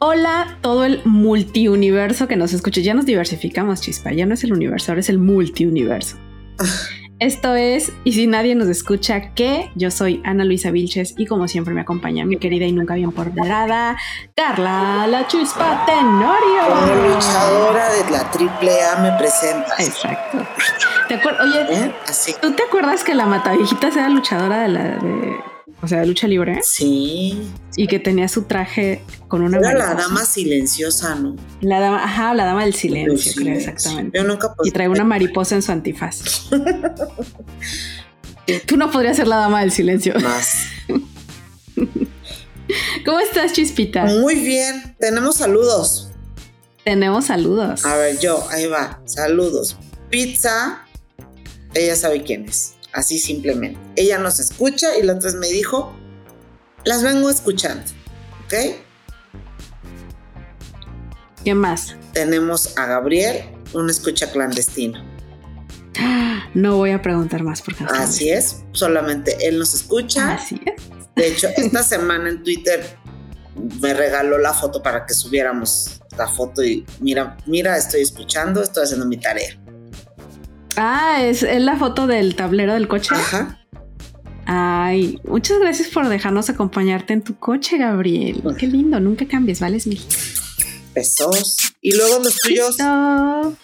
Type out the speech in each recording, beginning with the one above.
Hola, todo el multiuniverso que nos escucha. Ya nos diversificamos, chispa. Ya no es el universo, ahora es el multiuniverso. Esto es, y si nadie nos escucha, que yo soy Ana Luisa Vilches y como siempre me acompaña mi querida y nunca bien ponderada Carla La Chispa Como Tenorio. luchadora de la triple A me presenta. Exacto. Oye, ¿Eh? Así. ¿tú te acuerdas que la Mataviejitas era luchadora de la de, o sea, de lucha libre Sí. y que tenía su traje con una Era la dama silenciosa, ¿no? La dama, ajá, la dama del silencio, Del creo silencio. exactamente. Yo nunca Y trae una mariposa en su antifaz. Tú no podrías ser la dama del silencio. más. ¿Cómo estás, Chispita? Muy bien. Tenemos saludos. Tenemos saludos. A ver, yo, ahí va. Saludos. Pizza. Ella sabe quién es. Así simplemente. Ella nos escucha y la otra vez me dijo, las vengo escuchando. ¿Ok? ¿Qué más? Tenemos a Gabriel, un escucha clandestino. No voy a preguntar más porque no Así es. Solamente él nos escucha. Así es. De hecho, esta semana en Twitter me regaló la foto para que subiéramos la foto y mira, mira, estoy escuchando, estoy haciendo mi tarea. Ah, es, es la foto del tablero del coche. Ajá. Ay, muchas gracias por dejarnos acompañarte en tu coche, Gabriel. Qué lindo, nunca cambies, vales mil. Besos. Y luego los tuyos. Listo.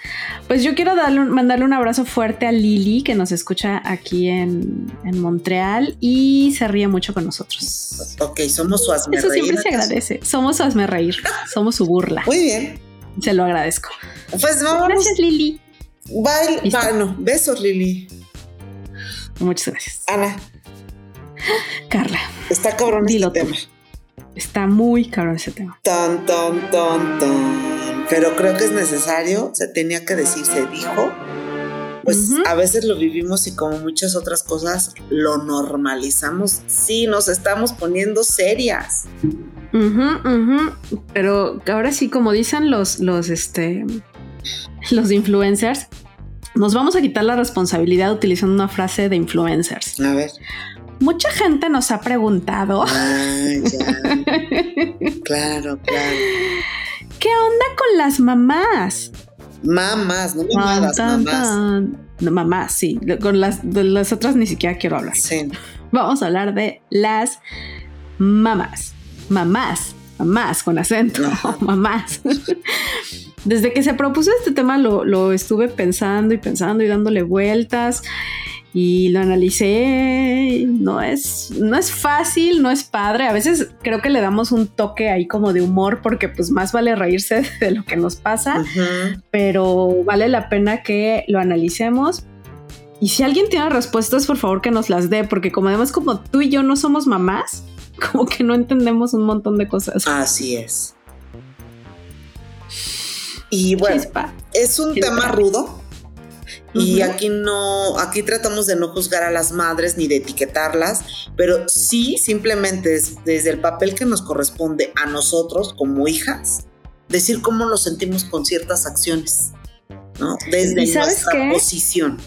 Pues yo quiero darle un- mandarle un abrazo fuerte a Lili, que nos escucha aquí en, en Montreal y se ríe mucho con nosotros. Ok, somos su hazme Eso siempre se agradece. Somos su hazme reír, somos su burla. Muy bien. Se lo agradezco. Pues vamos. Gracias, Lili. Listo. Bueno, besos, Lili. Muchas gracias. Ana, Carla, está cabrón Dilo este tú. tema. está muy cabrón ese tema. Tan, tan, tan, tan. Pero creo que es necesario, se tenía que decir, se dijo. Pues a veces lo vivimos y como muchas otras cosas lo normalizamos. Sí, nos estamos poniendo serias. Pero ahora sí, como dicen los, los, este, los influencers, nos vamos a quitar la responsabilidad utilizando una frase de influencers. A ver. Mucha gente nos ha preguntado Ah, ya. claro, claro. ¿qué onda con las mamás? Mamás, no Tan, mamadas, tan, mamás. tan. No, mamás, sí. Con las, de las otras ni siquiera quiero hablar. Sí. Vamos a hablar de las mamás. Mamás. Mamás con acento. Mamás. Desde que se propuso este tema lo, lo estuve pensando y pensando y dándole vueltas y lo analicé. No es, no es fácil, no es padre. A veces creo que le damos un toque ahí como de humor porque pues más vale reírse de lo que nos pasa pero vale la pena que lo analicemos. Y si alguien tiene respuestas, por favor que nos las dé, porque como además como tú y yo no somos mamás, como que no entendemos un montón de cosas. Así es. Y bueno, Chispa. es un Chispa. tema rudo. Y aquí no, aquí tratamos de no juzgar a las madres ni de etiquetarlas, pero sí simplemente es desde el papel que nos corresponde a nosotros como hijas, decir cómo nos sentimos con ciertas acciones, ¿no? Desde ¿Y sabes nuestra qué? posición.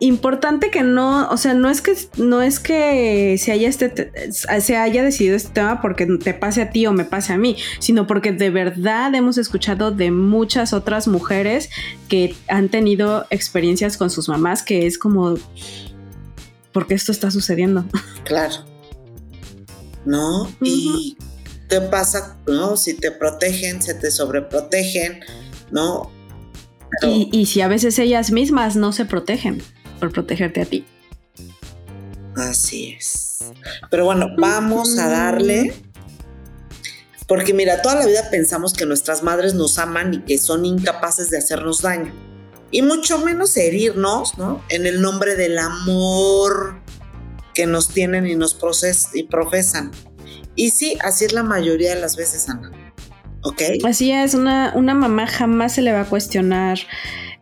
Importante que no, o sea, no es que no es que se haya este te- se haya decidido este tema porque te pase a ti o me pase a mí, sino porque de verdad hemos escuchado de muchas otras mujeres que han tenido experiencias con sus mamás que es como porque esto está sucediendo. Claro. ¿No? Y qué pasa, ¿no? Si te protegen, se te sobreprotegen, ¿no? Y, y si a veces ellas mismas no se protegen por protegerte a ti. Así es. Pero bueno, vamos a darle. Porque mira, toda la vida pensamos que nuestras madres nos aman y que son incapaces de hacernos daño. Y mucho menos herirnos, ¿no? En el nombre del amor que nos tienen y nos y profesan. Y sí, así es la mayoría de las veces, Ana. ¿Ok? Así es, una, una mamá jamás se le va a cuestionar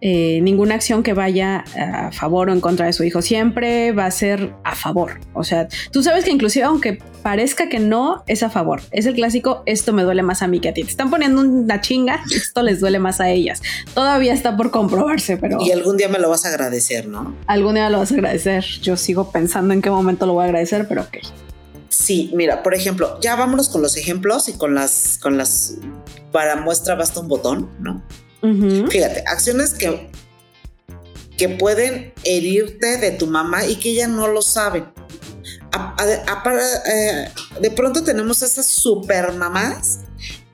eh, ninguna acción que vaya a favor o en contra de su hijo. Siempre va a ser a favor. O sea, tú sabes que inclusive aunque parezca que no, es a favor. Es el clásico, esto me duele más a mí que a ti. Te están poniendo una chinga, esto les duele más a ellas. Todavía está por comprobarse, pero... Y algún día me lo vas a agradecer, ¿no? Algún día lo vas a agradecer. Yo sigo pensando en qué momento lo voy a agradecer, pero ok. Sí, mira, por ejemplo, ya vámonos con los ejemplos y con las, con las, para muestra basta un botón, ¿no? Fíjate, acciones que, que pueden herirte de tu mamá y que ella no lo sabe. Eh, de pronto tenemos esas super mamás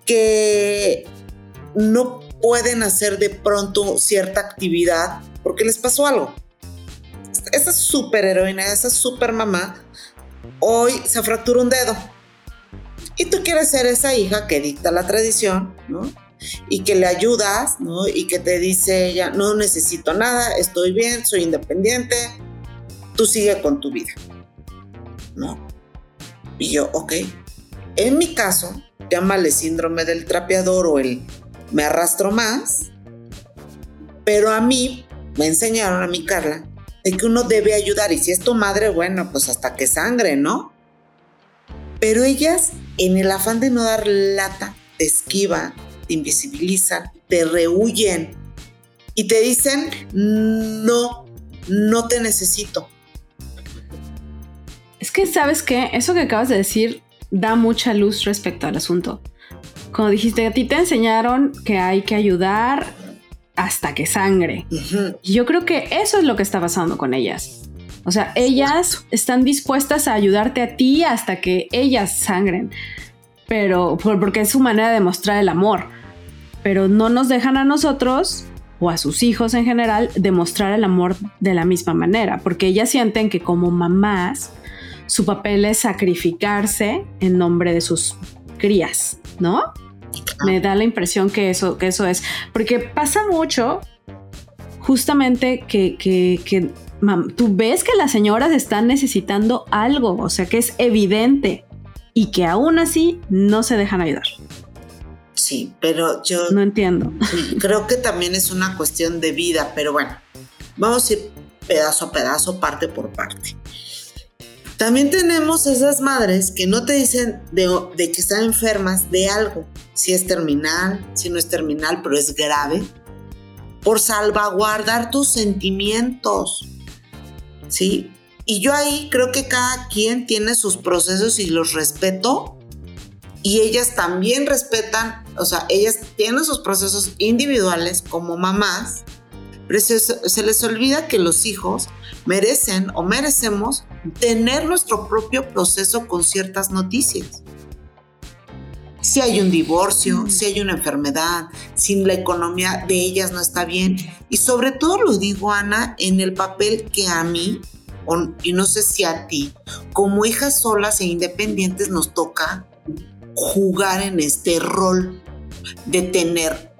que no pueden hacer de pronto cierta actividad porque les pasó algo. Esa super heroína, esa super mamá, hoy se fractura un dedo. Y tú quieres ser esa hija que dicta la tradición, ¿no? Y que le ayudas, ¿no? Y que te dice ella, no necesito nada, estoy bien, soy independiente, tú sigue con tu vida, ¿no? Y yo, ok. En mi caso, llámale síndrome del trapeador o el me arrastro más, pero a mí me enseñaron a mi Carla de que uno debe ayudar y si es tu madre, bueno, pues hasta que sangre, ¿no? Pero ellas, en el afán de no dar lata, te esquivan, te invisibilizan, te rehuyen y te dicen, no, no te necesito. Es que, ¿sabes qué? Eso que acabas de decir da mucha luz respecto al asunto. Como dijiste, a ti te enseñaron que hay que ayudar hasta que sangre. Yo creo que eso es lo que está pasando con ellas. O sea, ellas están dispuestas a ayudarte a ti hasta que ellas sangren. Pero porque es su manera de mostrar el amor pero no nos dejan a nosotros o a sus hijos en general demostrar el amor de la misma manera, porque ellas sienten que como mamás su papel es sacrificarse en nombre de sus crías, ¿no? Me da la impresión que eso, que eso es, porque pasa mucho justamente que, que, que tú ves que las señoras están necesitando algo, o sea que es evidente y que aún así no se dejan ayudar. Sí, pero yo... No entiendo. Creo que también es una cuestión de vida, pero bueno, vamos a ir pedazo a pedazo, parte por parte. También tenemos esas madres que no te dicen de, de, que están enfermas de algo, si es terminal, si no es terminal, pero es grave, por salvaguardar tus sentimientos. ¿Sí? Y yo ahí creo que cada quien tiene sus procesos y los respeto. Y ellas también respetan o sea, ellas tienen sus procesos individuales como mamás, pero se, les olvida que los hijos merecen o merecemos tener nuestro propio proceso con ciertas noticias. Si hay un divorcio, si hay una enfermedad, si la economía de ellas no está bien. Y sobre todo lo digo, Ana, en el papel que a mí, y no sé si a ti, como hijas solas e independientes nos toca jugar en este rol de tener,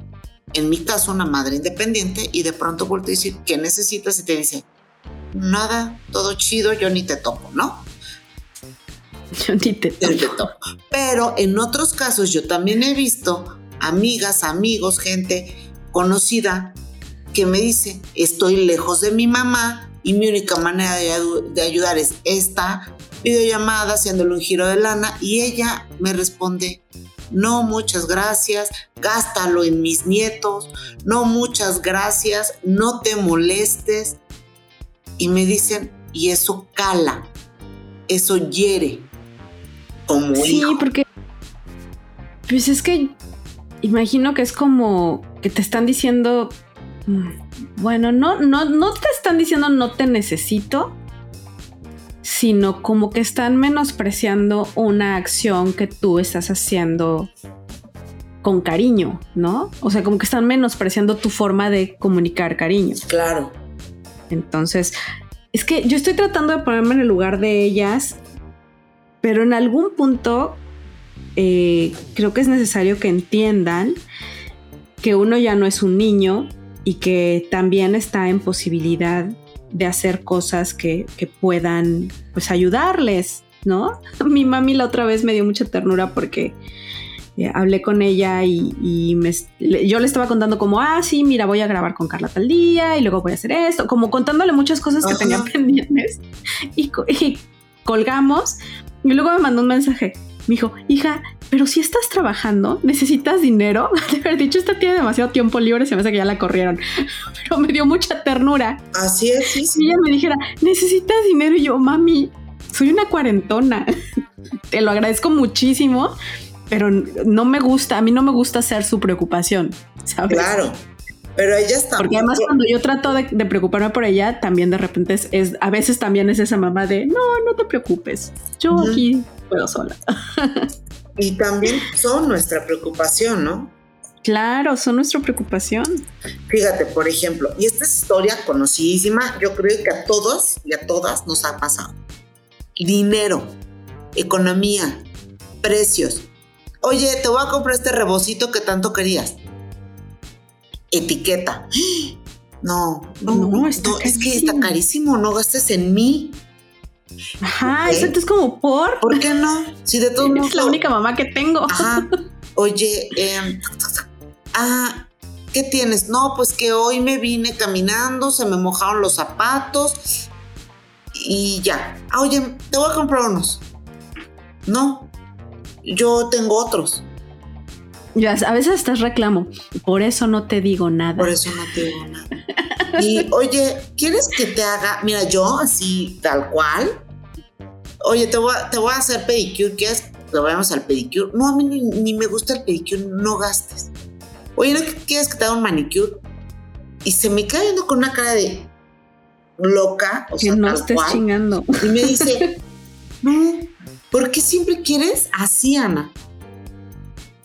en mi caso, una madre independiente y de pronto vuelto a decir, ¿qué necesitas? Y te dice, nada, todo chido, yo ni te toco, ¿no? Yo ni te toco. Pero en otros casos yo también he visto amigas, amigos, gente conocida que me dice, estoy lejos de mi mamá y mi única manera de, de ayudar es esta videollamada haciéndole un giro de lana y ella me responde, no muchas gracias, gástalo en mis nietos, no muchas gracias, no te molestes. Y me dicen, y eso cala, eso hiere como Sí, porque pues es que imagino que es como que te están diciendo, mm, bueno, no, no, no te están diciendo no te necesito, sino como que están menospreciando una acción que tú estás haciendo con cariño, ¿no? O sea, como que están menospreciando tu forma de comunicar cariño. Claro. Entonces, es que yo estoy tratando de ponerme en el lugar de ellas, pero en algún punto eh, creo que es necesario que entiendan que uno ya no es un niño y que también está en posibilidad de hacer cosas que, puedan pues ayudarles, ¿no? Mi mami la otra vez me dio mucha ternura porque eh, hablé con ella y, me, yo le estaba contando como, ah, sí, mira, voy a grabar con Carla tal día y luego voy a hacer esto, como contándole muchas cosas que tenía pendientes y, y colgamos y luego me mandó un mensaje. Me dijo, hija, pero si estás trabajando, necesitas dinero. De haber dicho, esta tiene demasiado tiempo libre, se me hace que ya la corrieron. Pero me dio mucha ternura. Así es, sí, sí. Y ella me dijera, necesitas dinero. Y yo, mami, soy una cuarentona. Te lo agradezco muchísimo, pero no me gusta, a mí no me gusta ser su preocupación, ¿sabes? Claro. Pero ella está. Porque además cuando yo trato de, preocuparme por ella, también de repente es, a veces también es esa mamá de, no, no te preocupes, yo aquí puedo sola. y también son nuestra preocupación, ¿no? Claro, son nuestra preocupación. Fíjate, por ejemplo, y esta historia conocidísima, yo creo que a todos y a todas nos ha pasado. Dinero, economía, precios. Oye, te voy a comprar este rebocito que tanto querías etiqueta. No, no, no, es que está carísimo, no gastes en mí. Ajá, eso es como por. ¿Por qué no? Si de todos Es la única mamá que tengo. Ajá. Oye, eh, ah, ¿qué tienes? No, pues que hoy me vine caminando, se me mojaron los zapatos y ya. Ah, oye, te voy a comprar unos. No, yo tengo otros. Ya, a veces estás reclamo. Por eso no te digo nada. Por eso no te digo nada. Y oye, ¿quieres que te haga? Mira, yo así, tal cual. Oye, te voy a, te voy a hacer pedicure. ¿Quieres que vayamos al pedicure? No, a mí ni, me gusta el pedicure. No gastes. Oye, ¿no quieres que te haga un manicure? Y se me cae viendo con una cara de loca. O que no estés chingando. Y me dice, no, ¿por qué siempre quieres así, Ana?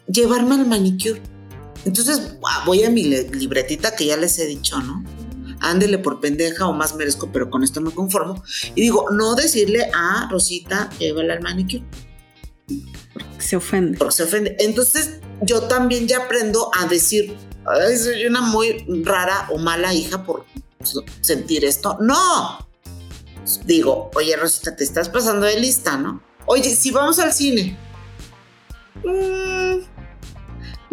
llevarme al manicure. Entonces voy a mi libretita que ya les he dicho, ¿no? Ándele por pendeja o más merezco, pero con esto me conformo. Y digo, no decirle a Rosita, llévala al manicure. se ofende. Porque se ofende. Entonces yo también ya aprendo a decir, soy una muy rara o mala hija por sentir esto. No. Digo, oye Rosita, te estás pasando de lista, ¿no? Oye, si vamos al cine. Mmm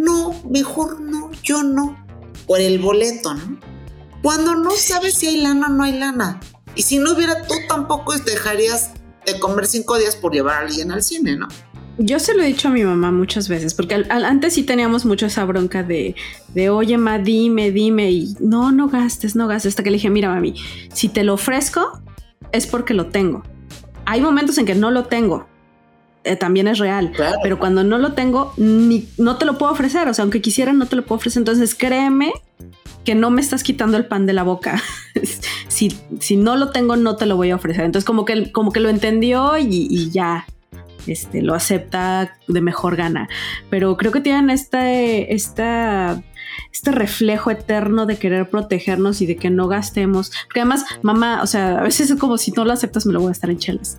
no, mejor no, yo no, por el boleto, ¿no? Cuando no sabes si hay lana o no hay lana. Y si no hubiera, tú tampoco dejarías de comer cinco días por llevar a alguien al cine, ¿no? Yo se lo he dicho a mi mamá muchas veces, porque antes sí teníamos mucho esa bronca de, de, oye, ma, dime, dime, y no, no gastes, no gastes, hasta que le dije, mira, mami, si te lo ofrezco, es porque lo tengo. Hay momentos en que no lo tengo, eh, también es real. Pero cuando no lo tengo, ni, no te lo puedo ofrecer. O sea, aunque quisiera, no te lo puedo ofrecer. Entonces, créeme que no me estás quitando el pan de la boca. si, si no lo tengo, no te lo voy a ofrecer. Entonces, como que, como que lo entendió y, y ya. Este, lo acepta de mejor gana. Pero creo que tienen esta, esta este reflejo eterno de querer protegernos y de que no gastemos. Porque además, mamá, o sea, a veces es como si no lo aceptas, me lo voy a estar en chelas.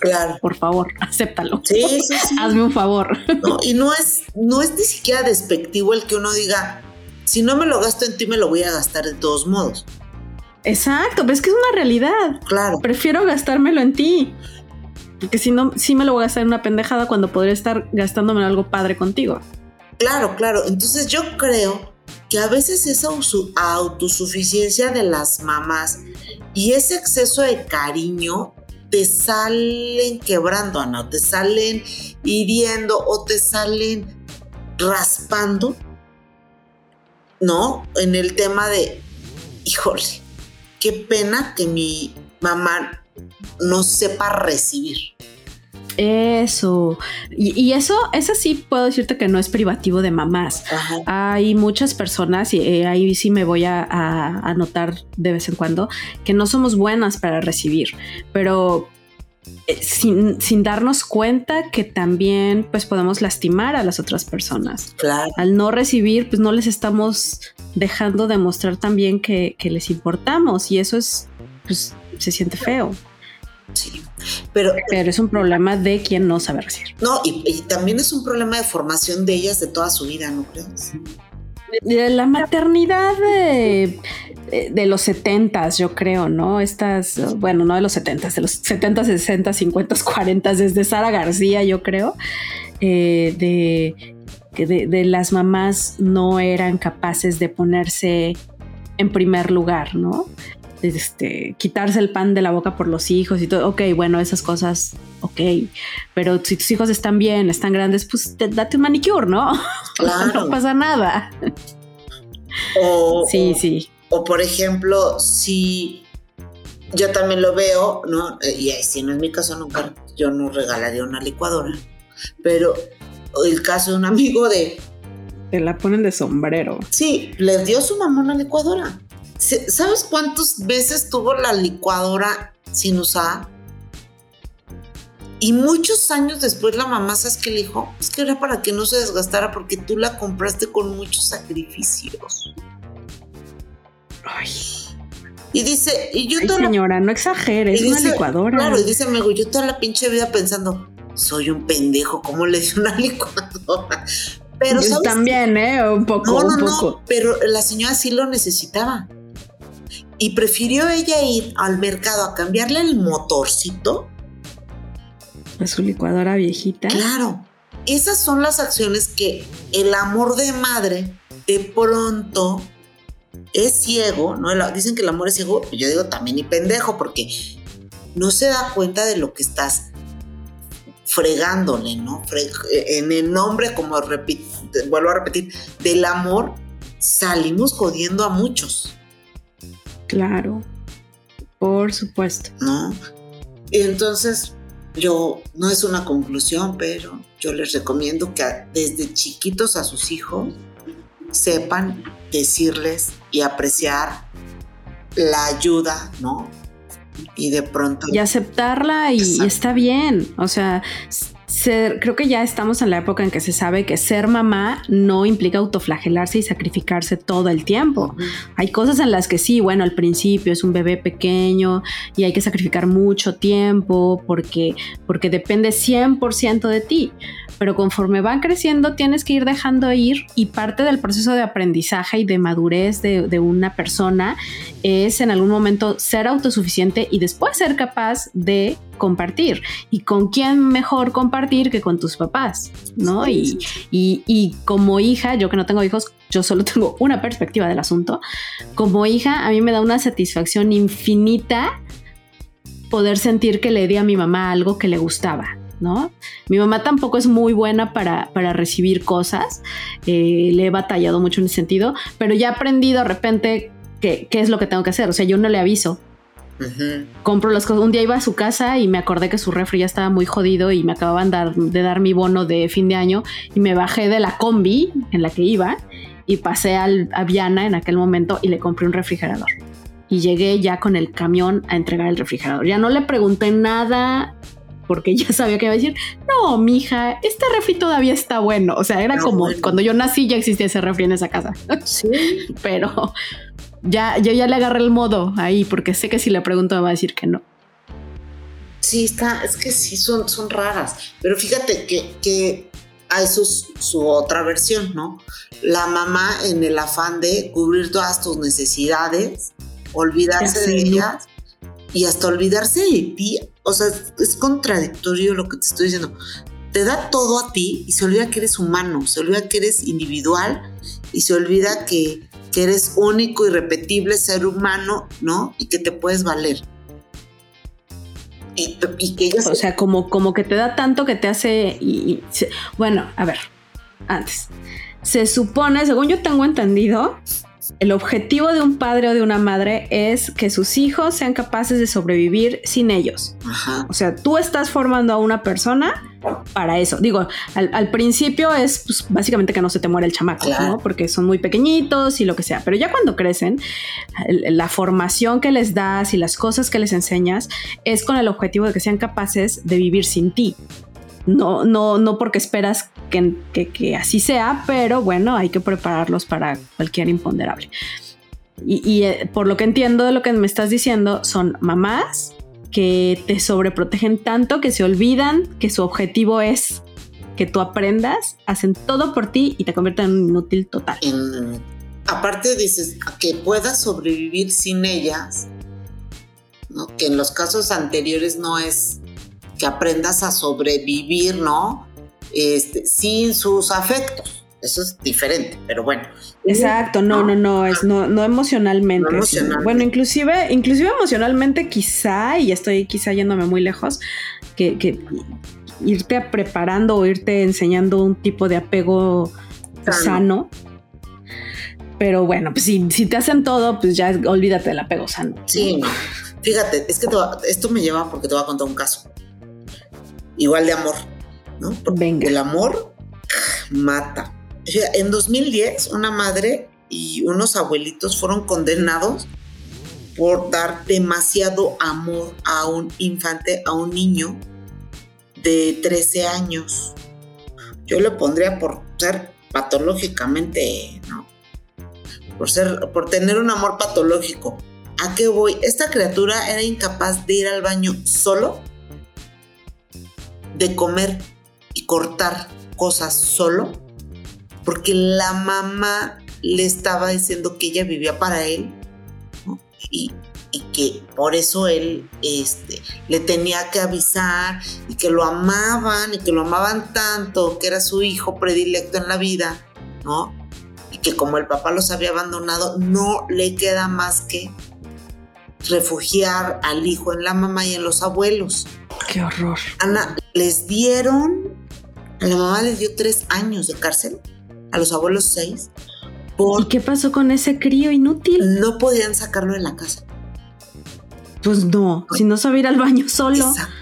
Claro. Por favor, acéptalo. Sí, sí, sí. Hazme un favor. y no es, no es ni siquiera despectivo el que uno diga, si no me lo gasto en ti, me lo voy a gastar de todos modos. Exacto, pero es que es una realidad. Claro. Prefiero gastármelo en ti. Porque si no, sí me lo voy a gastar en una pendejada cuando podría estar gastándome algo padre contigo. Claro, claro. Entonces yo creo que a veces esa autosuficiencia de las mamás y ese exceso de cariño te salen quebrando, Ana, te salen hiriendo o te salen raspando, ¿no? En el tema de, híjole, qué pena que mi mamá no sepa recibir. Eso. Y, eso, eso sí puedo decirte que no es privativo de mamás. Hay muchas personas, y eh, ahí sí me voy a, anotar de vez en cuando, que no somos buenas para recibir, pero eh, sin, darnos cuenta que también pues podemos lastimar a las otras personas. Claro. Al no recibir, pues no les estamos dejando demostrar también que, que les importamos y eso es, pues se siente feo. Sí. Pero, Pero es un problema de quien no sabe recibir. No, y, también es un problema de formación de ellas de toda su vida, ¿no crees? De la maternidad de, de los setentas, yo creo, ¿no? Estas, bueno, no de los setentas, de los 70, 60, 50, 40, desde Sara García, yo creo, eh, de que de, las mamás no eran capaces de ponerse en primer lugar, ¿no? Este, quitarse el pan de la boca por los hijos y todo. Ok, bueno, esas cosas, ok. Pero si tus hijos están bien, están grandes, pues date un manicure, ¿no? no pasa nada. O, sí, sí. O por ejemplo, si yo también lo veo, ¿no? Y si no es mi caso, nunca yo no regalaría una licuadora. Pero el caso de un amigo de... Te la ponen de sombrero. Sí, le dio su mamá una licuadora. ¿Sabes cuántas veces tuvo la licuadora sin usar? Y muchos años después la mamá, ¿sabes qué le dijo? Es que era para que no se desgastara porque tú la compraste con muchos sacrificios. Ay. Y dice, y yo toda señora, no exageres, es una licuadora. Claro, y dice, amigo, yo toda la pinche vida pensando, soy un pendejo, ¿cómo le di una licuadora? Pero ¿sabes? también, ¿eh? Un poco, no, un poco. No, pero la señora sí lo necesitaba. Y prefirió ella ir al mercado a cambiarle el motorcito. A su licuadora viejita. Claro. Esas son las acciones que el amor de madre de pronto es ciego, ¿no? Dicen que el amor es ciego, yo digo también y pendejo, porque no se da cuenta de lo que estás fregándole, ¿no? en el nombre, como vuelvo a repetir, del amor, salimos jodiendo a muchos. Claro, por supuesto. ¿No? Y entonces, yo, no es una conclusión, pero yo les recomiendo que desde chiquitos a sus hijos sepan decirles y apreciar la ayuda, ¿no? y de pronto... Y aceptarla y, está bien. O sea, creo que ya estamos en la época en que se sabe que ser mamá no implica autoflagelarse y sacrificarse todo el tiempo. Hay cosas en las que sí, bueno, al principio es un bebé pequeño y hay que sacrificar mucho tiempo porque, porque depende 100% de ti pero conforme van creciendo tienes que ir dejando ir y parte del proceso de aprendizaje y de madurez de, una persona es en algún momento ser autosuficiente y después ser capaz de compartir. ¿Y con quién mejor compartir que con tus papás? ¿No? Y, y, como hija, yo que no tengo hijos, yo solo tengo una perspectiva del asunto. Como hija, a mí me da una satisfacción infinita poder sentir que le di a mi mamá algo que le gustaba. ¿no? Mi mamá tampoco es muy buena para, recibir cosas, eh, le he batallado mucho en ese sentido, pero ya he aprendido de repente qué, es lo que tengo que hacer, o sea, yo no le aviso. Compro las cosas. Un día iba a su casa y me acordé que su refri ya estaba muy jodido y me acababan de dar mi bono de fin de año y me bajé de la combi en la que iba y pasé al, a Viana en aquel momento y le compré un refrigerador y llegué ya con el camión a entregar el refrigerador. Ya no le pregunté nada porque ya sabía que iba a decir, no, mija, este refri todavía está bueno. O sea, era como cuando yo nací ya existía ese refri en esa casa. Sí. Pero ya, yo ya le agarré el modo ahí, porque sé que si le pregunto me va a decir que no. Sí, está, es que sí son, son raras. Pero fíjate que, que hay su, su otra versión, ¿no? La mamá en el afán de cubrir todas tus necesidades, olvidarse de ellas y hasta olvidarse de ti o sea, es contradictorio lo que te estoy diciendo. Te da todo a ti y se olvida que eres humano, se olvida que eres individual y se olvida que, eres único, irrepetible ser humano, ¿no? Y que te puedes valer. Y, que ella O sea, como, como que te da tanto que te hace... Bueno, a ver, antes. Se supone, según yo tengo entendido, el objetivo de un padre o de una madre es que sus hijos sean capaces de sobrevivir sin ellos. O sea, tú estás formando a una persona para eso. Digo, al, principio es pues, básicamente que no se te muere el chamaco, ¿no? Porque son muy pequeñitos y lo que sea. Pero ya cuando crecen, la formación que les das y las cosas que les enseñas es con el objetivo de que sean capaces de vivir sin ti. No, no, no porque esperas que, así sea, pero bueno, hay que prepararlos para cualquier imponderable. Y, eh, por lo que entiendo de lo que me estás diciendo, son mamás que te sobreprotegen tanto que se olvidan que su objetivo es que tú aprendas, hacen todo por ti y te convierten en un inútil total. aparte dices que puedas sobrevivir sin ellas, que en los casos anteriores no es que aprendas a sobrevivir, ¿no? Este, sin sus afectos. Eso es diferente, pero bueno. Exacto, no, no, no, es no, no emocionalmente. bueno, inclusive, inclusive emocionalmente quizá, y estoy quizá yéndome muy lejos, que, irte preparando o irte enseñando un tipo de apego sano. Pero bueno, pues si, te hacen todo, pues ya olvídate del apego sano. Sí, fíjate, es que esto me lleva porque te voy a contar un caso. Igual de amor, ¿no? Venga. el amor mata en 2010, una madre y unos abuelitos fueron condenados por dar demasiado amor a un infante, a un niño de 13 años. Yo le pondría por ser patológicamente, ¿no? Por ser, por tener un amor patológico. ¿A qué voy? Esta criatura era incapaz de ir al baño solo, de comer y cortar cosas solo porque la mamá le estaba diciendo que ella vivía para él y, que por eso él este, le tenía que avisar y que lo amaban y que lo amaban tanto, que era su hijo predilecto en la vida, ¿no? Y que como el papá los había abandonado, no le queda más que refugiar al hijo en la mamá y en los abuelos. Qué horror. Ana, les dieron, a la mamá les dio tres años de cárcel a los abuelos seis. ¿Y qué pasó con ese crío inútil? No podían sacarlo de la casa. Pues no, si no sabía ir al baño solo. Exacto.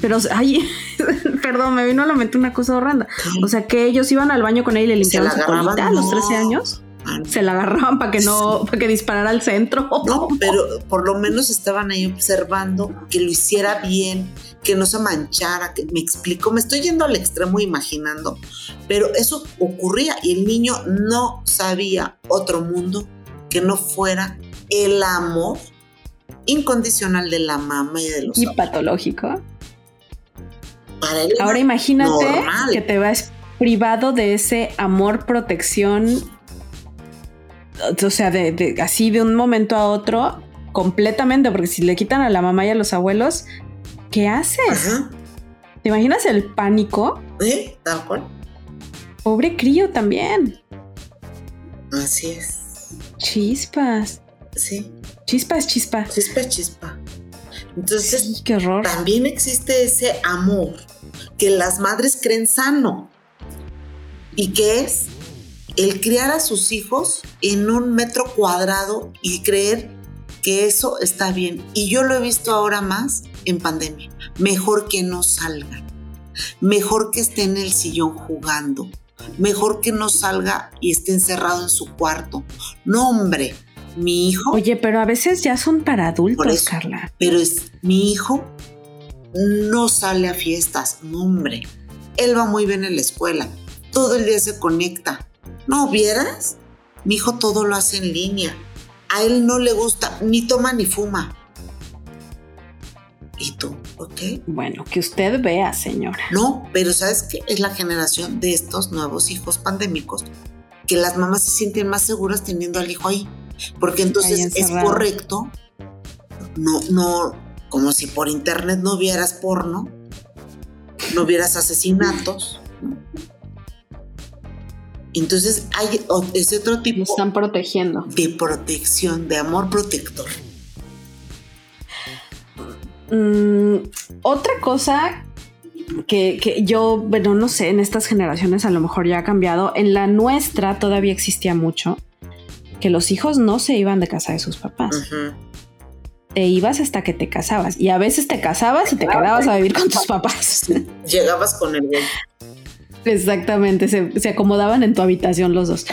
Pero, ay, perdón, me vino a la mente una cosa horrenda. O sea, que ellos iban al baño con él y le limpiaban su colita a los 13 años. Se la agarraban para que no, para que disparara al centro. No, pero por lo menos estaban ahí observando que lo hiciera bien, que no se manchara, que me explico, me estoy yendo al extremo imaginando, pero eso ocurría y el niño no sabía otro mundo que no fuera el amor incondicional de la mamá y de los Y patológico. Ahora imagínate que te vas privado de ese amor, protección, o sea, de, así de un momento a otro, completamente, porque si le quitan a la mamá y a los abuelos, ¿qué haces? ¿Te imaginas el pánico? Sí, tal cual. Pobre crío también. Así es. Chispas. Sí. Chispas, chispa. Chispa, chispa. Entonces, qué horror. También existe ese amor que las madres creen sano y que es el criar a sus hijos en un metro cuadrado y creer que eso está bien. Y yo lo he visto ahora más en pandemia. Mejor que no salgan. Mejor que esté en el sillón jugando. Mejor que no salga y esté encerrado en su cuarto. No, hombre, mi hijo. Oye, pero a veces ya son para adultos, Carla. Pero es mi hijo no sale a fiestas, no, hombre. Él va muy bien en la escuela. Todo el día se conecta. ¿No vieras? Mi hijo todo lo hace en línea. A él no le gusta, ni toma ni fuma. ¿Y tú? ¿Ok? Bueno, que usted vea, señora. No, pero ¿sabes qué? Es la generación de estos nuevos hijos pandémicos que las mamás se sienten más seguras teniendo al hijo ahí. Porque entonces es correcto. No, no, como si por internet no vieras porno, no vieras asesinatos. Entonces hay ese otro tipo. están protegiendo. De protección, de amor protector. Mm, otra cosa que, yo, bueno, no sé, en estas generaciones a lo mejor ya ha cambiado. En la nuestra todavía existía mucho que los hijos no se iban de casa de sus papás. Te ibas hasta que te casabas y a veces te casabas y te quedabas a vivir con tus papás. Llegabas con el. Exactamente, se, acomodaban en tu habitación los dos.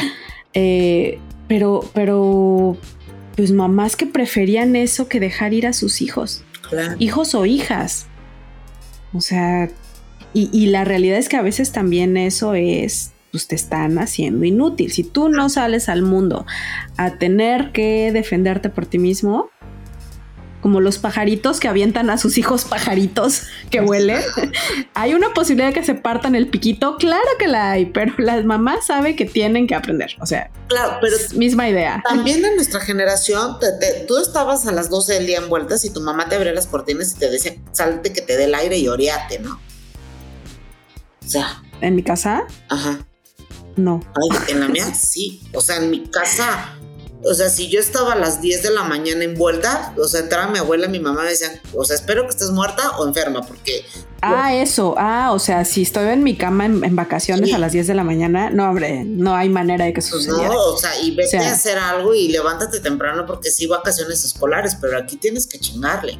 Eh, pero, pero, pues mamás que preferían eso que dejar ir a sus hijos hijos o hijas. O sea, y, la realidad es que a veces también eso es, pues te están haciendo inútil. Si tú no sales al mundo a tener que defenderte por ti mismo, como los pajaritos que avientan a sus hijos pajaritos que huelen. hay una posibilidad de que se partan el piquito, claro que la hay, pero las mamás saben que tienen que aprender. O sea, claro, pero misma idea. También en nuestra generación, tú estabas a las 12 del día en vueltas y tu mamá te abría las cortinas y te decía, salte que te dé el aire y oriate, ¿no? O sea. ¿En mi casa? Ajá. No. Ay, en la mía sí. O sea, en mi casa o sea, si yo estaba a las 10 de la mañana envuelta, o sea, entraba mi abuela y mi mamá me decían, o sea, espero que estés muerta o enferma, porque... Ah, eso, ah, o sea, si estoy en mi cama en, vacaciones a las 10 de la mañana, no, hombre, no hay manera de que pues No, o sea, y vete a hacer algo y levántate temprano porque sí, vacaciones escolares, pero aquí tienes que chingarle.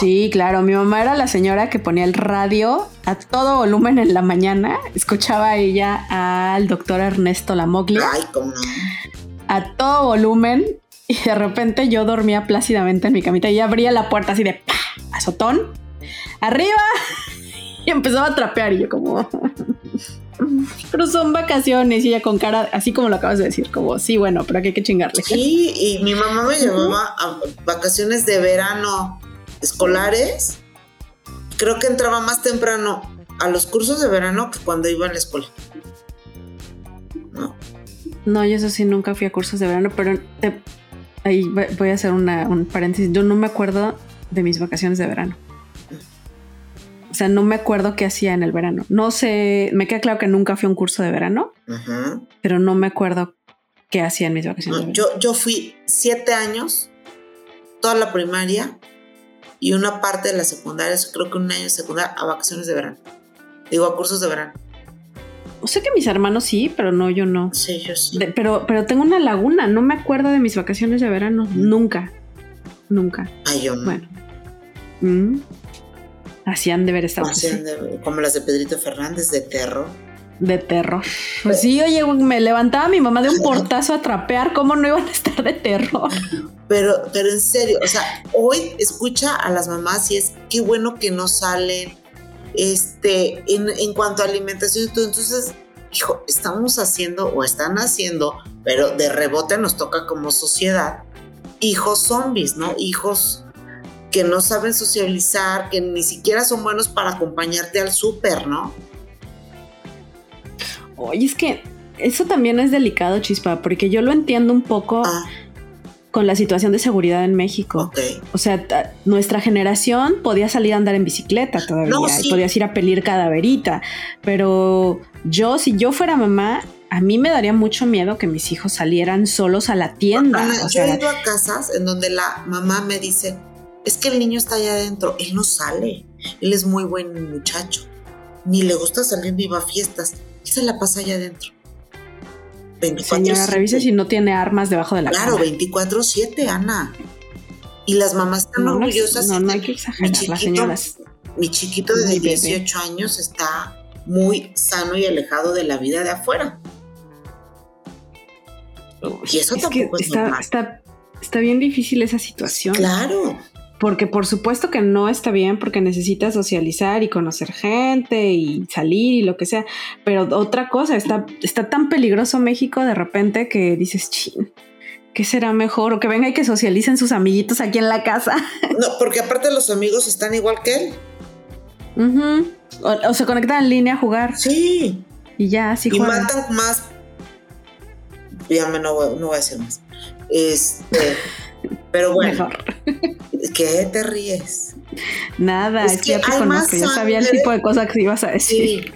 Sí, claro. Mi mamá era la señora que ponía el radio a todo volumen en la mañana. Escuchaba ella al doctor Ernesto Lamoglia. Ay, cómo no a todo volumen y de repente yo dormía plácidamente en mi camita y abría la puerta así de ¡pah! azotón, arriba y empezaba a trapear y yo como... pero son vacaciones y ella con cara así como lo acabas de decir, como sí, bueno, pero aquí hay que chingarle. Sí, y mi mamá me llevaba a vacaciones de verano escolares. Creo que entraba más temprano a los cursos de verano que cuando iba a la escuela. No. Yo eso sí, nunca fui a cursos de verano, pero ahí voy a hacer un paréntesis. Yo no me acuerdo de mis vacaciones de verano. O sea, no me acuerdo qué hacía en el verano. No sé, me queda claro que nunca fui a un curso de verano, pero no me acuerdo qué hacía en mis vacaciones. yo, yo fui siete años, toda la primaria y una parte de la secundaria, creo que un año de secundaria, a vacaciones de verano. Digo, a cursos de verano. Sé que mis hermanos sí, pero no, yo no. Sí, yo sí. pero, pero tengo una laguna. No me acuerdo de mis vacaciones de verano. Nunca. Nunca. Ay, yo no. Bueno. Mm. Hacían de ver esta Hacían de, como las de Pedrito Fernández, de terror. De terror. Pues sí, oye, me levantaba mi mamá de un portazo a trapear. ¿Cómo no iban a estar de terror? Pero, pero en serio, o sea, hoy escucha a las mamás y es qué bueno que no salen este, en, cuanto a alimentación, entonces, hijo, estamos haciendo o están haciendo, pero de rebote nos toca como sociedad, hijos zombies, ¿no? Hijos que no saben socializar, que ni siquiera son buenos para acompañarte al súper, ¿no? Oye, es que eso también es delicado, Chispa, porque yo lo entiendo un poco. Ah con la situación de seguridad en México. O sea, nuestra generación podía salir a andar en bicicleta todavía y podías ir a pelir cadaverita, pero yo, si yo fuera mamá, a mí me daría mucho miedo que mis hijos salieran solos a la tienda. yo he ido a casas en donde la mamá me dice, es que el niño está allá adentro, él no sale, él es muy buen muchacho, ni le gusta salir ni va a fiestas, él se la pasa allá adentro. 24 Señora, revise si no tiene armas debajo de la Claro, 24-7, Ana. Y las mamás están orgullosas. No, no hay que exagerar, mi chiquito, las señoras. Mi chiquito de 18 años está muy sano y alejado de la vida de afuera. y eso tampoco es está, está, está, bien difícil esa situación. Claro. Porque por supuesto que no está bien porque necesitas socializar y conocer gente y salir y lo que sea. Pero otra cosa, está, está tan peligroso México de repente que dices, ching, ¿qué será mejor? O que venga y que socialicen sus amiguitos aquí en la casa. No, porque aparte los amigos están igual que él. o, se conectan en línea a jugar. Sí. Y ya, así Y matan más. Ya me no voy a decir más. Este. Pero bueno. ¿Qué te ríes? Nada, es, que, ya te conozco, yo sabía el tipo de cosas que ibas a decir. Sí.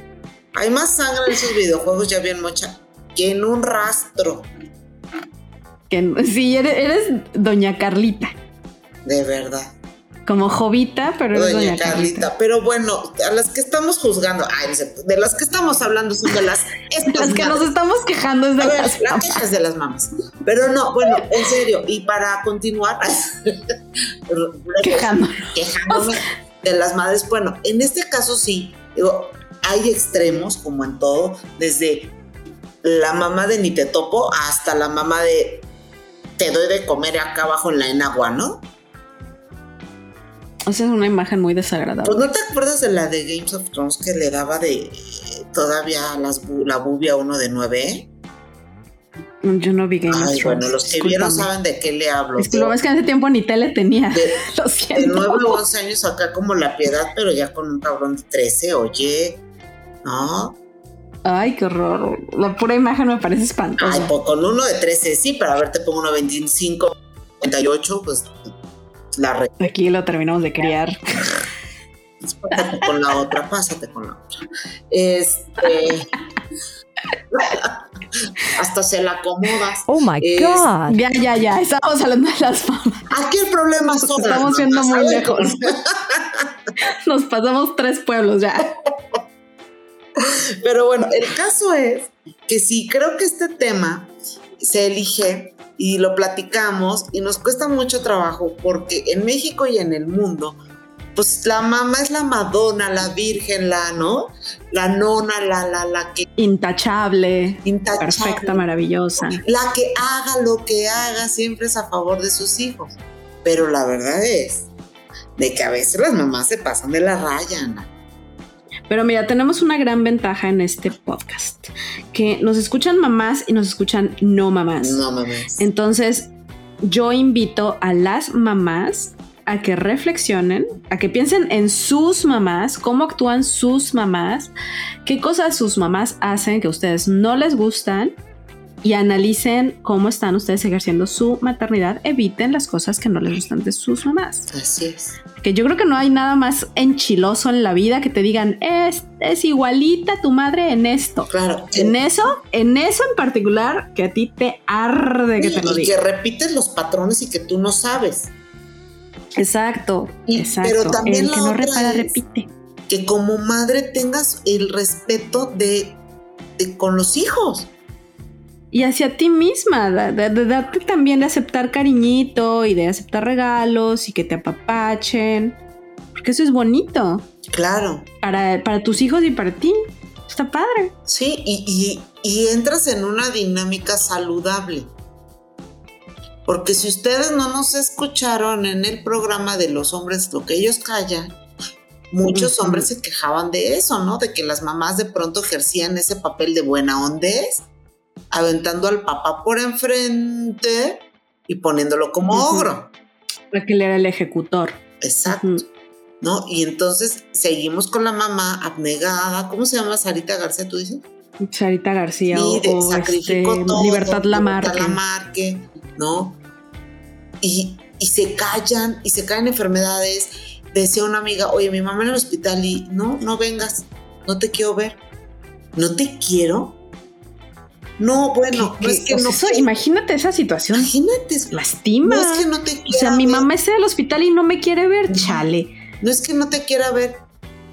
Hay más sangre en esos videojuegos, ya bien mocha, que en un rastro. Que, sí, eres, eres Doña Carlita. De verdad como Jovita, pero es Doña, Carlita. Pero bueno, a las que estamos juzgando, ay, de las que estamos hablando son de las. las que nos estamos quejando es de las La queja es de las mamás. Pero no, bueno, en serio, y para continuar, quejándonos. quejándonos de las madres. Bueno, en este caso sí, digo, hay extremos, como en todo, desde la mamá de ni te topo hasta la mamá de te doy de comer acá abajo en la enagua, ¿no? O sea, es una imagen muy desagradable. Pues no te acuerdas de la de Games of Thrones que le daba de todavía las, la bubia uno de nueve? Yo no vi Games of Thrones. Bueno, los que vieron saben de qué le hablo. Es que lo ves que ese tiempo ni tele tenía. De, lo siento. De 9 o 11 años acá como la piedad, pero ya con un cabrón de 13, oye. ¿No? Ay, qué horror. La pura imagen me parece espantosa. Ay, pues con uno de 13 sí, pero a ver, te pongo uno de 25, 58, pues Aquí lo terminamos de criar. Pásate con la otra, pásate con la otra. Este. Hasta se la acomodas. Oh my Es- God. Ya, ya, ya. Estamos hablando de las mamás. Aquí el problema son estamos las mamás, muy ¿sabes? lejos. Nos pasamos tres pueblos ya. Pero bueno, el caso es que sí, creo que este tema se elige y lo platicamos y nos cuesta mucho trabajo porque en México y en el mundo, pues la mamá es la Madonna, la Virgen, la, ¿no? La nona, la, la, la que Intachable. intachable, Perfecta, maravillosa. la que haga lo que haga siempre es a favor de sus hijos. Pero la verdad es de que a veces las mamás se pasan de la raya, Ana. Pero mira, tenemos una gran ventaja en este podcast, que nos escuchan mamás y nos escuchan no mamás. No mames. Entonces, yo invito a las mamás a que reflexionen, a que piensen en sus mamás, cómo actúan sus mamás, qué cosas sus mamás hacen que a ustedes no les gustan y analicen cómo están ustedes ejerciendo su maternidad. Eviten las cosas que no les gustan de sus mamás. Así es. Que yo creo que no hay nada más enchiloso en la vida que te digan, es, es igualita tu madre en esto. Claro. En eso, en eso en particular, que a ti te arde que te lo y diga. que repites los patrones y que tú no sabes. Exacto, Y- exacto. pero también el que no repara, repite. Que como madre tengas el respeto de, de- con los hijos. Y hacia ti misma, de, darte también de aceptar cariñito y de aceptar regalos y que te apapachen. Porque eso es bonito Claro. para, para tus hijos y para ti. Está padre. Sí, y, y- y entras en una dinámica saludable. Porque si ustedes no nos escucharon en el programa de los hombres lo que ellos callan, muchos hombres se quejaban de eso, ¿no? De que las mamás de pronto ejercían ese papel de buena hondez, aventando al papá por enfrente y poniéndolo como Ujú. ogro. Para que él era el ejecutor. Exacto. ¿No? Y entonces seguimos con la mamá abnegada. ¿Cómo se llama Sarita García? ¿Tú dices? Sarita García Sí, de o, o sacrificó este, todo, Libertad Lamarque. Libertad Lamarque, ¿no? Y, y se callan y se caen enfermedades. Decía una amiga, oye, mi mamá en el hospital y no, no vengas, no te quiero ver. ¿No te quiero? No, bueno, ¿Qué- no es que O sea, no. eso- imagínate esa situación. Imagínate, Lastima. no es que no te o quiera sea, mi mamá está en el hospital y no me quiere ver. Chale. No es que no te quiera ver,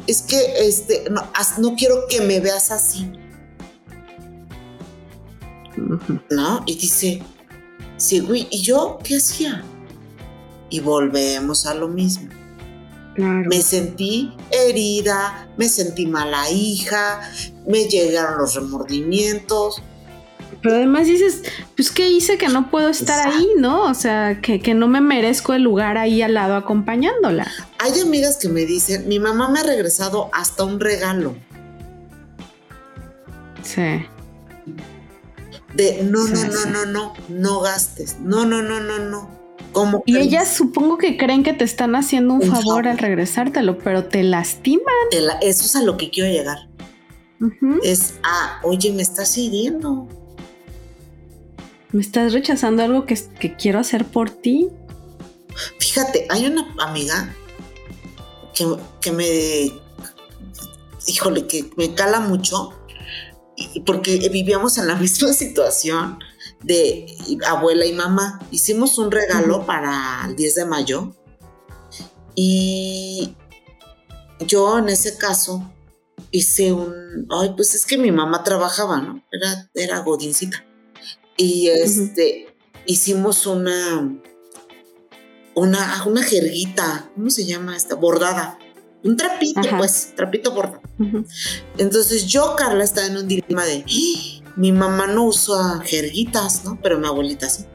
es que este, no, quiero que me veas así. ¿no? Y dice, sí, güey, ¿y yo qué hacía? Y volvemos a lo mismo. Claro. Me sentí herida, me sentí mala hija, me llegaron los remordimientos. Pero además dices, pues ¿qué hice que no puedo estar Exacto. ahí, no? O sea, que, que no me merezco el lugar ahí al lado acompañándola. Hay amigas que me dicen, mi mamá me ha regresado hasta un regalo Sí. de no, Sí, no, no, sí. no, no, no gastes, no, no, no, no, no. Como Y ellas supongo que creen que te están haciendo un, Un favor, favor. al regresártelo, pero te lastiman. te la- eso es a lo que quiero llegar. Es, ah, oye, me estás hiriendo. Me estás rechazando algo que, que quiero hacer por ti. Fíjate, hay una amiga que, que me, híjole, que me cala mucho, porque vivíamos en la misma situación de abuela y mamá. Hicimos un regalo para el 10 de mayo y yo en ese caso hice un, ay, pues es que mi mamá trabajaba, ¿no? Era, era godincita. Y este, hicimos una, una, una jerguita, ¿cómo se llama esta? Bordada. Un trapito, Ajá. pues, trapito bordado. Entonces yo, Carla, estaba en un dilema de, "Ah, mi mamá no usa jerguitas, ¿no? Pero mi abuelita sí.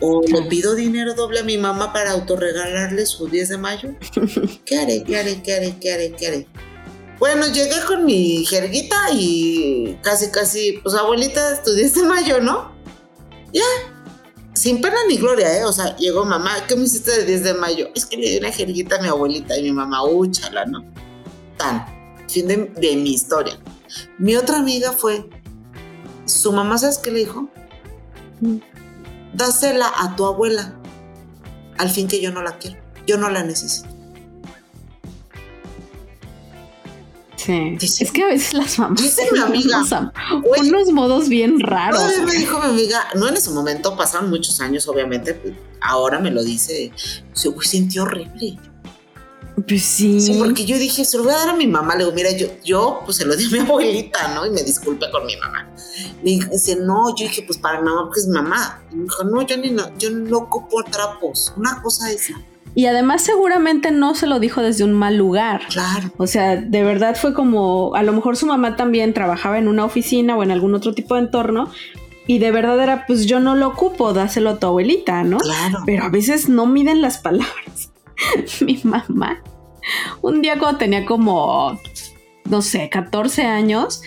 O le pido dinero doble a mi mamá para autorregalarle su 10 de mayo. ¿Qué haré? ¿Qué haré? ¿Qué haré? ¿Qué haré? ¿Qué haré? Bueno, llegué con mi jerguita y casi, casi, pues abuelita, es tu 10 de mayo, ¿no? Ya. Sin pena ni gloria, ¿eh? O sea, llegó mamá, ¿qué me hiciste de 10 de mayo? Es que le di una jerguita a mi abuelita y mi mamá, úchala, ¿no? Tan. Fin de, de mi historia. Mi otra amiga fue, su mamá, ¿sabes qué le dijo? Mm. Dásela a tu abuela. Al fin que yo no la quiero. Yo no la necesito. Sí. Dice, es que a veces las mamás Dice tienen amiga, unos, am- "Güey, unos modos bien raros. Todavía me dijo mi amiga, no en ese momento, pasaron muchos años, obviamente, pues, ahora me lo dice, se sentí horrible. Pues sí. Sí, porque yo dije, se lo voy a dar a mi mamá. Le digo, mira, yo, yo pues se lo di a mi abuelita, ¿no? Y me disculpe con mi mamá. Le dije, dice, no, yo dije, pues para mi mamá, porque es mamá. Y me dijo, no, yo ni no, yo no ocupo trapos. Una cosa esa. Y además seguramente no se lo dijo desde un mal lugar. Claro. O sea, de verdad fue como, a lo mejor su mamá también trabajaba en una oficina o en algún otro tipo de entorno y de verdad era, pues yo no lo ocupo, dáselo a tu abuelita, ¿no? Claro. Pero a veces no miden las palabras. Mi mamá, un día cuando tenía como, no sé, 14 años,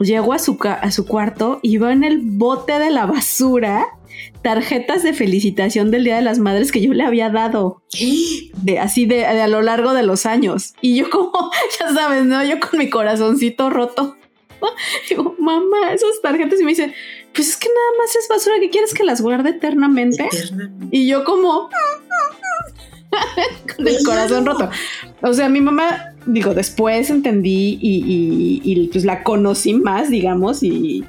llegó a su, a su cuarto y veo en el bote de la basura tarjetas de felicitación del Día de las Madres que yo le había dado de así de, de a lo largo de los años. Y yo como, ya sabes, ¿no? Yo con mi corazoncito roto. Digo, mamá, esas tarjetas y me dice, pues es que nada más es basura que quieres que las guarde eternamente. Eternamente. Y yo como con el corazón roto. O sea, mi mamá, digo, después entendí y, y- y, pues la conocí más, digamos, y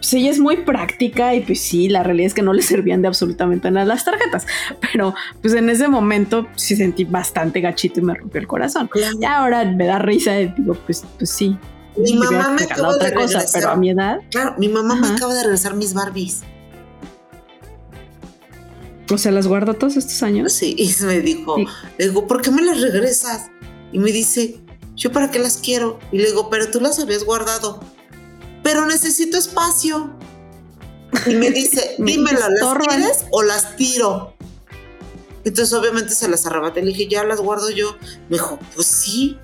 pues ella es muy práctica y pues sí, la realidad es que no le servían de absolutamente nada las tarjetas. Pero pues en ese momento sí sentí bastante gachito y me rompió el corazón. Claro. Ya ahora me da risa y digo, pues, pues sí. Mi mamá me acaba de otra cosa, pero a mi edad, Claro, mi mamá me acaba de regresar mis Barbies. o sea, las guardo todos estos años. Sí, y me dijo, Sí. le digo, ¿por qué me las regresas? Y me dice, ¿yo para qué las quiero? Y le digo, pero tú las habías guardado. Pero necesito espacio. Y me dice, Me dímelo, ¿las quieres o las tiro? Entonces obviamente se las arrebaté. Le dije, ya las guardo yo. Me dijo, pues sí.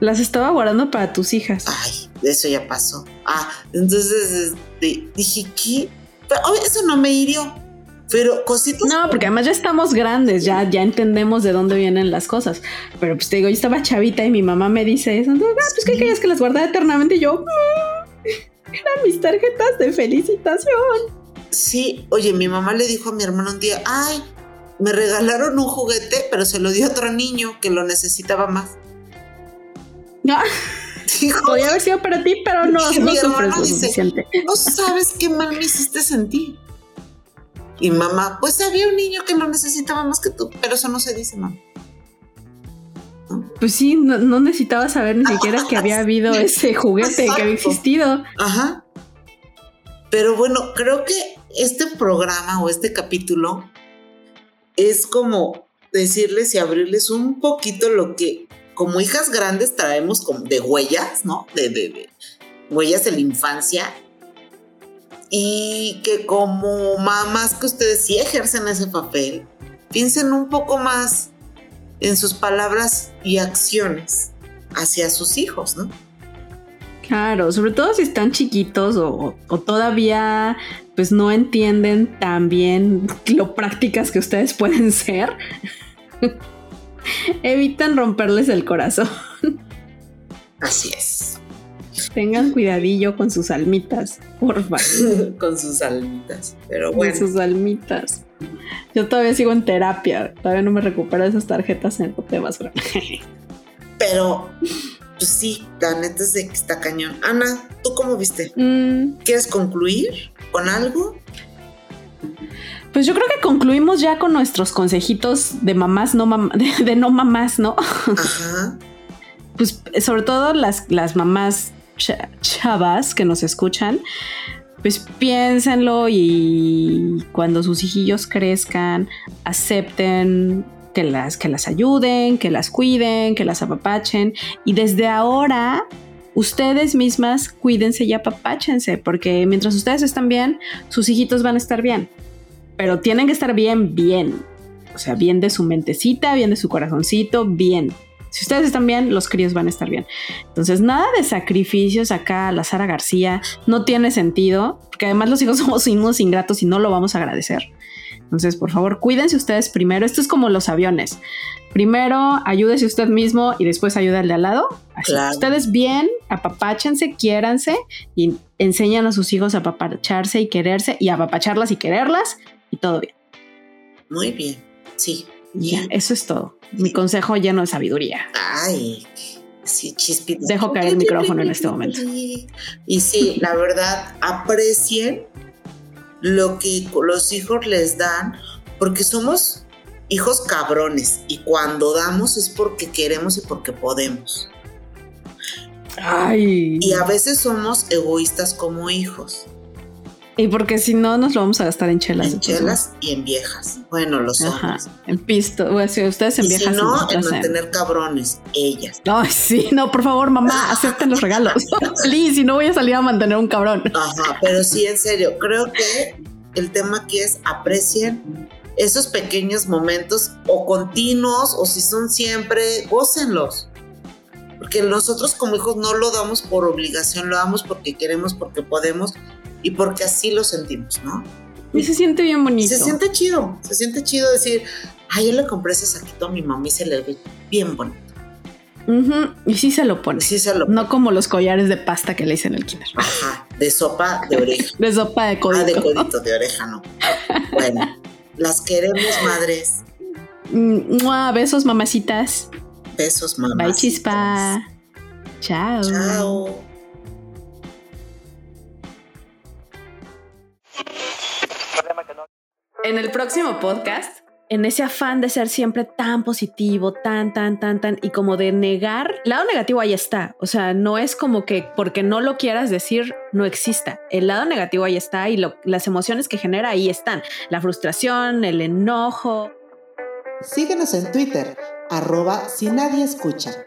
Las estaba guardando para tus hijas. Ay, eso ya pasó. Ah, entonces este, dije, ¿qué? Pero, oye, eso no me hirió. Pero cositas. No, porque además ya estamos grandes, ya, ya entendemos de dónde vienen las cosas. Pero pues te digo, yo estaba chavita y mi mamá me dice eso. "No, pues que querías que las guardara eternamente y yo. "Mm, eran mis tarjetas de felicitación. Sí, oye, mi mamá le dijo a mi hermano un día, ay, me regalaron un juguete, pero se lo dio a otro niño que lo necesitaba más. Ah, Dijo, podía haber sido para ti, pero no, Y no mi hermano dice, suficiente. no sabes qué mal me hiciste sentir. Y mamá, pues había un niño que lo necesitaba más que tú, pero eso no se dice, mamá. Pues sí, no, no necesitaba saber ni siquiera que había habido ese juguete, que había existido. Ajá. Pero bueno, creo que este programa o este capítulo es como decirles y abrirles un poquito lo que como hijas grandes traemos como de huellas, ¿no? De, de- de huellas de la infancia. Y que como mamás que ustedes sí ejercen ese papel, piensen un poco más en sus palabras y acciones hacia sus hijos, ¿no? Claro, sobre todo si están chiquitos o, o todavía pues no entienden tan bien lo prácticas que ustedes pueden ser. Evitan romperles el corazón. Así es. Tengan cuidadillo con sus almitas, porfa. con sus almitas. Pero Con bueno, sus almitas. Yo todavía sigo en terapia. Todavía no me recupero de esas tarjetas en el bote de basura. pero pues sí, la neta es de que está cañón. Ana, ¿tú cómo viste? Mm, ¿Quieres concluir con algo? pues yo creo que concluimos ya con nuestros consejitos de mamás, no mam- de, de no mamás, ¿no? Ajá. pues sobre todo las, las mamás cha- chavas que nos escuchan, pues piénsenlo y cuando sus hijillos crezcan, acepten que las, que las ayuden, que las cuiden, que las apapachen y desde ahora ustedes mismas cuídense y apapáchense porque mientras ustedes están bien, sus hijitos van a estar bien, pero tienen que estar bien, bien. O sea, bien de su mentecita, bien de su corazoncito, bien. Si ustedes están bien, los críos van a estar bien. Entonces, nada de sacrificios acá a la Sara García. No tiene sentido, porque además los hijos somos unos ingratos y no lo vamos a agradecer. Entonces, por favor, cuídense ustedes primero. Esto es como los aviones. Primero, ayúdese usted mismo y después ayuda al de al lado. Así, Claro. Ustedes bien, apapáchense, quiéranse y enseñan a sus hijos a apapacharse y quererse y apapacharlas y quererlas y todo bien. Muy bien. Sí. Ya, eso es todo. Mi consejo lleno de sabiduría. Ay, Sí, chispitas. Dejo caer el micrófono en este momento. Y sí, la verdad, aprecien lo que los hijos les dan, porque somos hijos cabrones y cuando damos es porque queremos y porque podemos. Ay. Y a veces somos egoístas como hijos. Y porque si no, nos lo vamos a gastar en chelas. En chelas y en viejas. Bueno, los hombres. En pisto. Bueno, si ustedes en y viejas. Si no, en mantener cabrones, ellas. Ay, sí, no, por favor, mamá, acepten los regalos. Please, si no voy a salir a mantener un cabrón. Ajá, pero sí, en serio, creo que el tema aquí es aprecien esos pequeños momentos o continuos o si son siempre, gócenlos. Porque nosotros como hijos no lo damos por obligación, lo damos porque queremos, porque podemos y porque así lo sentimos, ¿no? Y se siente bien bonito. Se siente chido, se siente chido decir, ay, yo le compré ese saquito a mi mamá y se le ve bien bonito. Y sí se lo pone. Sí se lo pone. No como los collares de pasta que le hice en el kinder. Ajá, de sopa de oreja. de sopa de codito. Ah, de codito, de oreja, no. bueno, las queremos, madres. Mua, besos, mamacitas. Besos, mamacitas. Bye, chispa. Chao. Chao. En el próximo podcast, en ese afán de ser siempre tan positivo, tan, tan, tan, tan, y como de negar, el lado negativo ahí está. O sea, no es como que porque no lo quieras decir, no exista. El lado negativo ahí está y las emociones que genera ahí están. La frustración, el enojo. Síguenos en Twitter, arroba si nadie escucha.